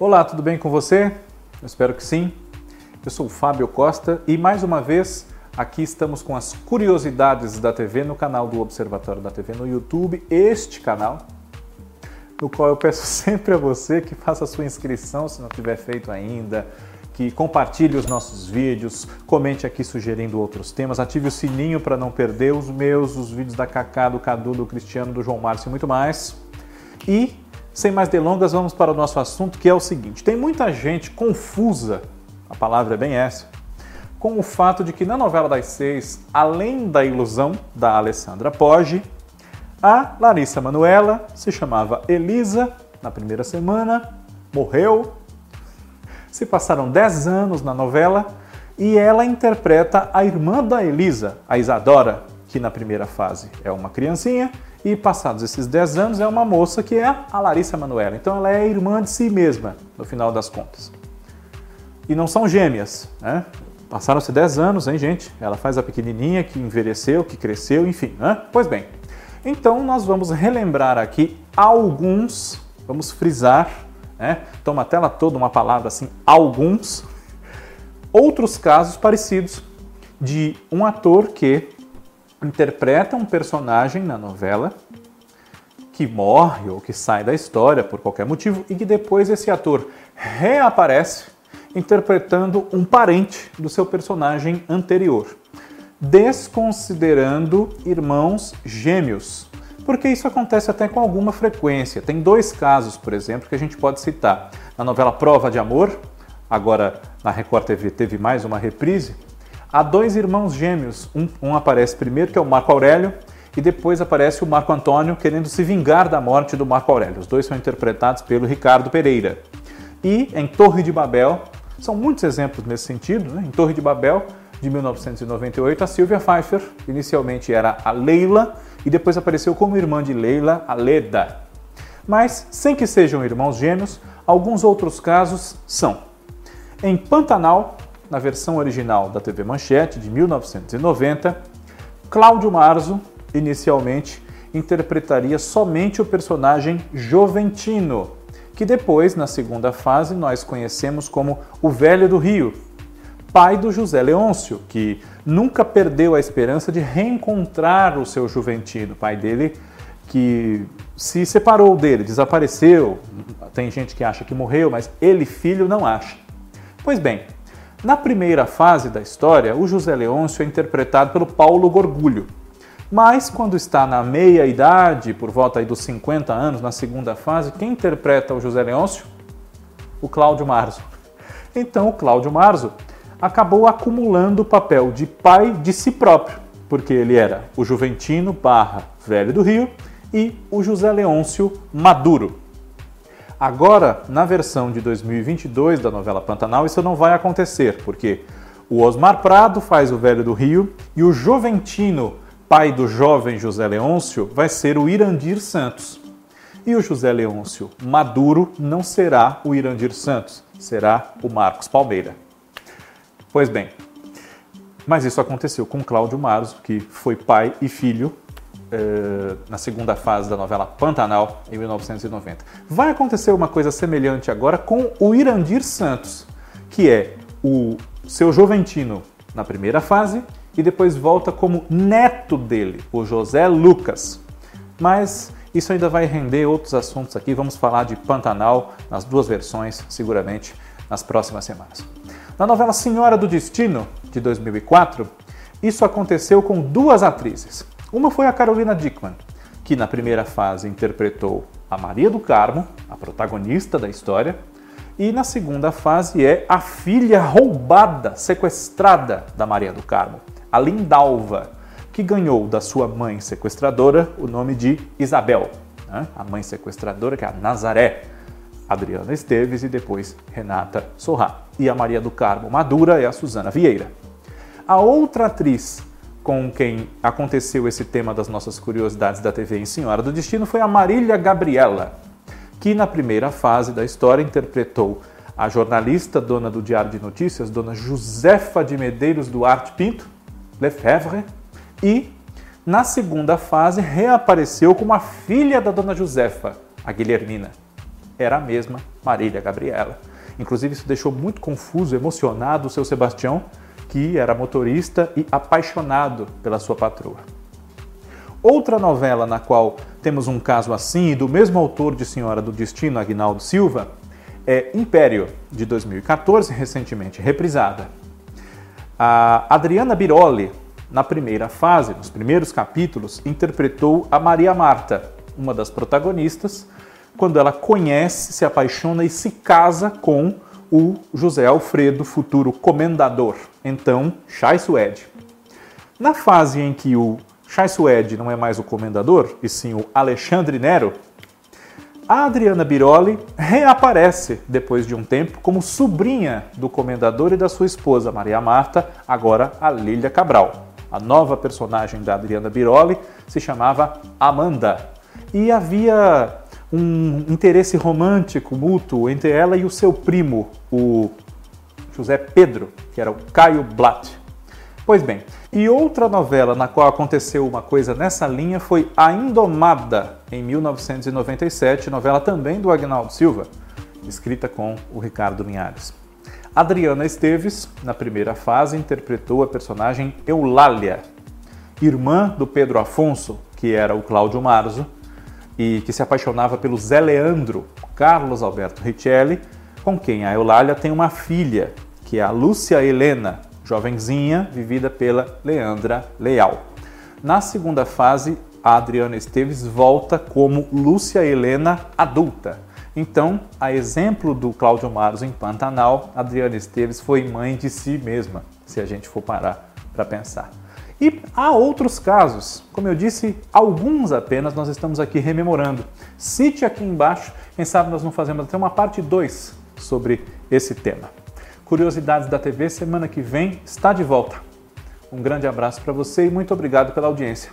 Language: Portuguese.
Olá, tudo bem com você? Eu espero que sim. Eu sou o Fábio Costa e mais uma vez aqui estamos com as curiosidades da TV no canal do Observatório da TV no YouTube, este canal, no qual eu peço sempre a você que faça sua inscrição se não tiver feito ainda, que compartilhe os nossos vídeos, comente aqui sugerindo outros temas, ative o sininho para não perder os meus, os vídeos da Cacá, do Cadu, do Cristiano, do João Márcio e muito mais. E sem mais delongas, vamos para o nosso assunto, que é o seguinte: tem muita gente confusa, a palavra é bem essa, com o fato de que na novela das seis, além da ilusão da Alessandra Poggi, a Larissa Manuela se chamava Elisa na primeira semana, morreu. Se passaram 10 anos na novela e ela interpreta a irmã da Elisa, a Isadora, que na primeira fase é uma criancinha e passados esses 10 anos é uma moça que é a Larissa Manoela. Então ela é irmã de si mesma, no final das contas. E não são gêmeas, né? Passaram-se 10 anos, hein, gente? Ela faz a pequenininha que envelheceu, que cresceu, enfim, né? Pois bem, então nós vamos relembrar aqui alguns, vamos frisar, né? Toma a tela toda uma palavra assim, alguns outros casos parecidos de um ator que interpreta um personagem na novela que morre ou que sai da história por qualquer motivo e que depois esse ator reaparece interpretando um parente do seu personagem anterior, desconsiderando irmãos gêmeos. Porque isso acontece até com alguma frequência. Tem dois casos, por exemplo, que a gente pode citar. Na novela Prova de Amor, agora na Record TV teve mais uma reprise, Há dois irmãos gêmeos. Um, um, aparece primeiro, que é o Marco Aurélio, e depois aparece o Marco Antônio querendo se vingar da morte do Marco Aurélio. Os dois são interpretados pelo Ricardo Pereira. E em Torre de Babel, são muitos exemplos nesse sentido. Né? Em Torre de Babel, de 1998, a Silvia Pfeiffer inicialmente era a Leila e depois apareceu como irmã de Leila, a Leda. Mas, sem que sejam irmãos gêmeos, alguns outros casos são. Em Pantanal, na versão original da TV Manchete de 1990, Cláudio Marzo, inicialmente, interpretaria somente o personagem Joventino, que depois, na segunda fase, nós conhecemos como o Velho do Rio, pai do José Leôncio, que nunca perdeu a esperança de reencontrar o seu Juventino, pai dele que se separou dele, desapareceu. Tem gente que acha que morreu, mas ele, filho, não acha. Pois bem, na primeira fase da história, o José Leôncio é interpretado pelo Paulo Gorgulho. Mas quando está na meia idade, por volta dos 50 anos, na segunda fase, quem interpreta o José Leôncio? O Cláudio Marzo. Então o Cláudio Marzo acabou acumulando o papel de pai de si próprio, porque ele era o Juventino Velho do Rio e o José Leôncio Maduro. Agora, na versão de 2022 da novela Pantanal, isso não vai acontecer, porque o Osmar Prado faz o Velho do Rio e o Joventino, pai do jovem José Leôncio, vai ser o Irandir Santos. E o José Leôncio Maduro não será o Irandir Santos, será o Marcos Palmeira. Pois bem, mas isso aconteceu com Cláudio Marzo, que foi pai e filho eh, na segunda fase da novela Pantanal, em 1990. Vai acontecer uma coisa semelhante agora com o Irandir Santos, que é o seu Joventino na primeira fase e depois volta como neto dele, o José Lucas. Mas isso ainda vai render outros assuntos aqui. Vamos falar de Pantanal nas duas versões, seguramente, nas próximas semanas. Na novela Senhora do Destino, de 2004, isso aconteceu com duas atrizes. Uma foi a Carolina Dickman, que na primeira fase interpretou a Maria do Carmo, a protagonista da história, e na segunda fase é a filha roubada, sequestrada da Maria do Carmo, a Lindalva, que ganhou da sua mãe sequestradora o nome de Isabel, né? a mãe sequestradora que é a Nazaré, Adriana Esteves e depois Renata Sorrá. E a Maria do Carmo Madura é a Suzana Vieira. A outra atriz com quem aconteceu esse tema das nossas curiosidades da TV em Senhora do Destino foi a Marília Gabriela, que na primeira fase da história interpretou a jornalista dona do Diário de Notícias, dona Josefa de Medeiros Duarte Pinto, Lefebvre, e na segunda fase reapareceu como a filha da dona Josefa, a Guilhermina. era a mesma Marília Gabriela. Inclusive, isso deixou muito confuso, emocionado o seu Sebastião, que era motorista e apaixonado pela sua patroa. Outra novela na qual temos um caso assim, do mesmo autor de Senhora do Destino, Agnaldo Silva, é Império, de 2014, recentemente reprisada. A Adriana Biroli, na primeira fase, nos primeiros capítulos, interpretou a Maria Marta, uma das protagonistas, quando ela conhece, se apaixona e se casa com o José Alfredo, futuro comendador, então Chai Suede. Na fase em que o Chai Suede não é mais o comendador, e sim o Alexandre Nero, a Adriana Biroli reaparece depois de um tempo como sobrinha do comendador e da sua esposa Maria Marta, agora a Lília Cabral. A nova personagem da Adriana Biroli se chamava Amanda. E havia um interesse romântico mútuo entre ela e o seu primo, o José Pedro, que era o Caio Blatt. Pois bem, e outra novela na qual aconteceu uma coisa nessa linha foi A Indomada, em 1997, novela também do Agnaldo Silva, escrita com o Ricardo Linhares. Adriana Esteves, na primeira fase, interpretou a personagem Eulália, irmã do Pedro Afonso, que era o Cláudio Marzo, e que se apaixonava pelo Zé Leandro, Carlos Alberto Richelli, com quem a Eulália tem uma filha, que é a Lúcia Helena, jovenzinha, vivida pela Leandra Leal. Na segunda fase, a Adriana Esteves volta como Lúcia Helena adulta. Então, a exemplo do Cláudio Maros em Pantanal, Adriana Esteves foi mãe de si mesma, se a gente for parar para pensar. E há outros casos, como eu disse, alguns apenas nós estamos aqui rememorando. Cite aqui embaixo, quem sabe nós não fazemos até uma parte 2 sobre esse tema. Curiosidades da TV, semana que vem está de volta. Um grande abraço para você e muito obrigado pela audiência.